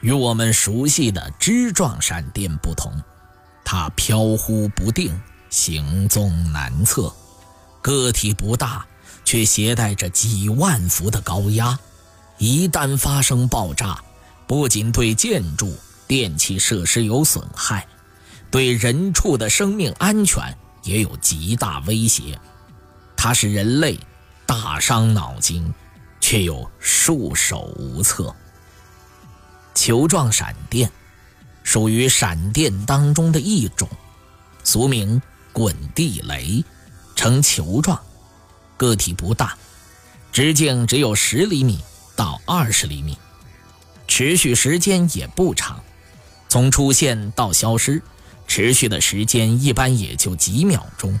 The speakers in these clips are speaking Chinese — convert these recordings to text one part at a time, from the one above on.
与我们熟悉的枝状闪电不同，它飘忽不定，行踪难测，个体不大，却携带着几万伏的高压。一旦发生爆炸，不仅对建筑、电气设施有损害，对人畜的生命安全也有极大威胁。它使人类大伤脑筋，却又束手无策。球状闪电属于闪电当中的一种，俗名滚地雷，呈球状，个体不大，直径只有十厘米到二十厘米，持续时间也不长，从出现到消失，持续的时间一般也就几秒钟，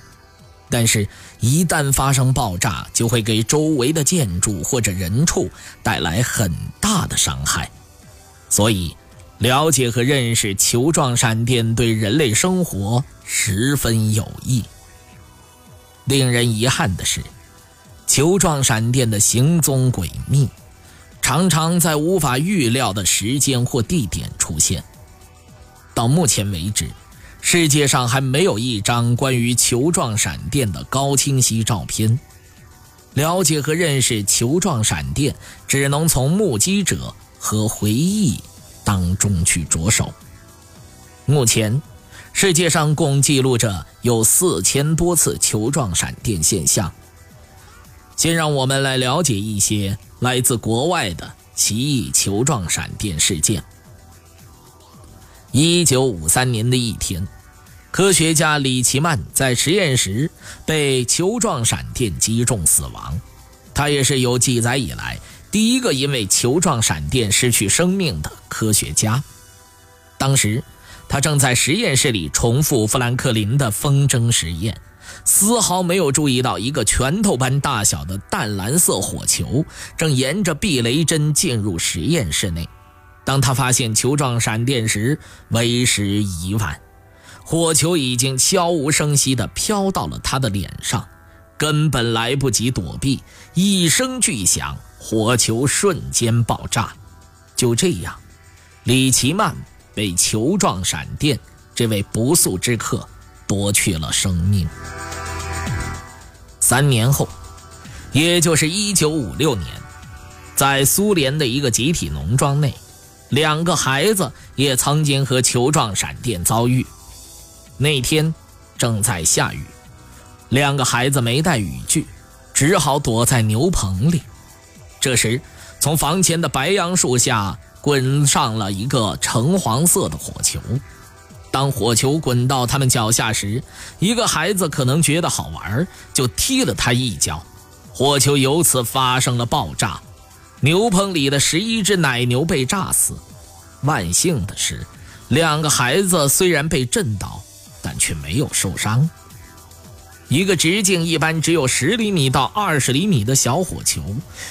但是，一旦发生爆炸，就会给周围的建筑或者人畜带来很大的伤害。所以，了解和认识球状闪电对人类生活十分有益。令人遗憾的是，球状闪电的行踪诡秘，常常在无法预料的时间或地点出现。到目前为止，世界上还没有一张关于球状闪电的高清晰照片。了解和认识球状闪电，只能从目击者。和回忆当中去着手。目前，世界上共记录着有四千多次球状闪电现象。先让我们来了解一些来自国外的奇异球状闪电事件。一九五三年的一天，科学家李奇曼在实验室被球状闪电击中死亡。他也是有记载以来。第一个因为球状闪电失去生命的科学家，当时他正在实验室里重复富兰克林的风筝实验，丝毫没有注意到一个拳头般大小的淡蓝色火球正沿着避雷针进入实验室内。当他发现球状闪电时，为时已晚，火球已经悄无声息地飘到了他的脸上，根本来不及躲避，一声巨响。火球瞬间爆炸，就这样，李奇曼被球状闪电这位不速之客夺去了生命。三年后，也就是一九五六年，在苏联的一个集体农庄内，两个孩子也曾经和球状闪电遭遇。那天正在下雨，两个孩子没带雨具，只好躲在牛棚里。这时，从房前的白杨树下滚上了一个橙黄色的火球。当火球滚到他们脚下时，一个孩子可能觉得好玩，就踢了他一脚，火球由此发生了爆炸。牛棚里的十一只奶牛被炸死。万幸的是，两个孩子虽然被震倒，但却没有受伤。一个直径一般只有十厘米到二十厘米的小火球，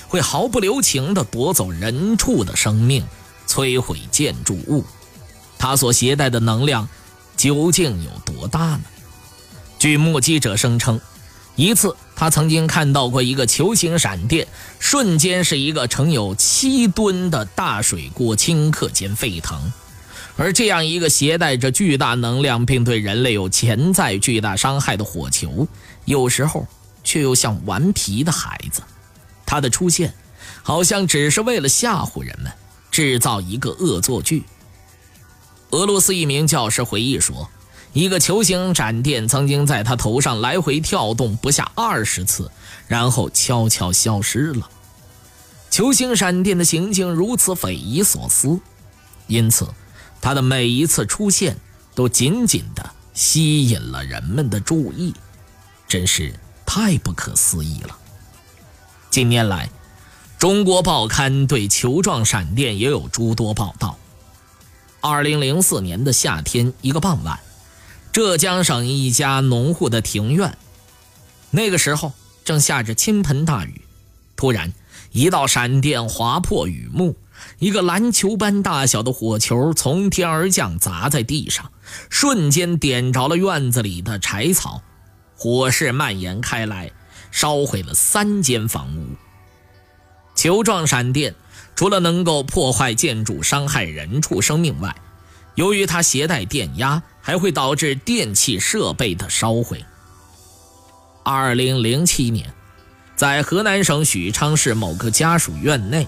会毫不留情地夺走人畜的生命，摧毁建筑物。它所携带的能量究竟有多大呢？据目击者声称，一次他曾经看到过一个球形闪电，瞬间是一个盛有七吨的大水锅顷刻间沸腾。而这样一个携带着巨大能量，并对人类有潜在巨大伤害的火球，有时候却又像顽皮的孩子。它的出现，好像只是为了吓唬人们，制造一个恶作剧。俄罗斯一名教师回忆说，一个球形闪电曾经在他头上来回跳动不下二十次，然后悄悄消失了。球形闪电的行径如此匪夷所思，因此。它的每一次出现，都紧紧地吸引了人们的注意，真是太不可思议了。近年来，中国报刊对球状闪电也有诸多报道。二零零四年的夏天，一个傍晚，浙江省一家农户的庭院，那个时候正下着倾盆大雨。突然，一道闪电划破雨幕，一个篮球般大小的火球从天而降，砸在地上，瞬间点着了院子里的柴草，火势蔓延开来，烧毁了三间房屋。球状闪电。除了能够破坏建筑、伤害人畜生命外，由于它携带电压，还会导致电器设备的烧毁。二零零七年，在河南省许昌市某个家属院内，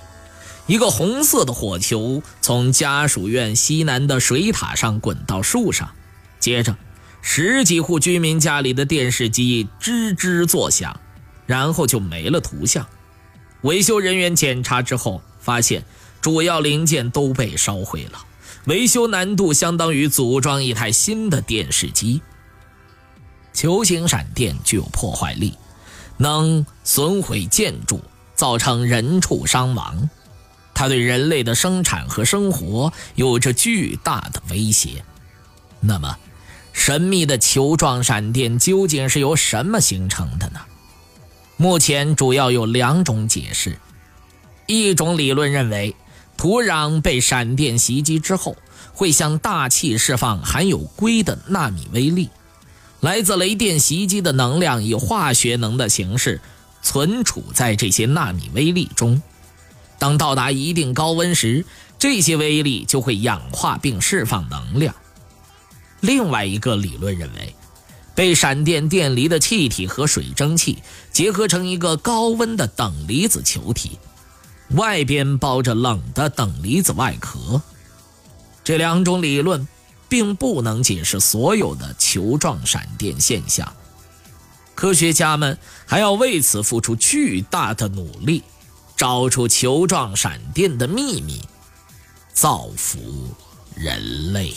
一个红色的火球从家属院西南的水塔上滚到树上，接着十几户居民家里的电视机吱吱作响，然后就没了图像。维修人员检查之后。发现主要零件都被烧毁了，维修难度相当于组装一台新的电视机。球形闪电具有破坏力，能损毁建筑，造成人畜伤亡。它对人类的生产和生活有着巨大的威胁。那么，神秘的球状闪电究竟是由什么形成的呢？目前主要有两种解释。一种理论认为，土壤被闪电袭击之后，会向大气释放含有硅的纳米微粒。来自雷电袭击的能量以化学能的形式存储在这些纳米微粒中。当到达一定高温时，这些微粒就会氧化并释放能量。另外一个理论认为，被闪电电离的气体和水蒸气结合成一个高温的等离子球体。外边包着冷的等离子外壳，这两种理论并不能解释所有的球状闪电现象。科学家们还要为此付出巨大的努力，找出球状闪电的秘密，造福人类。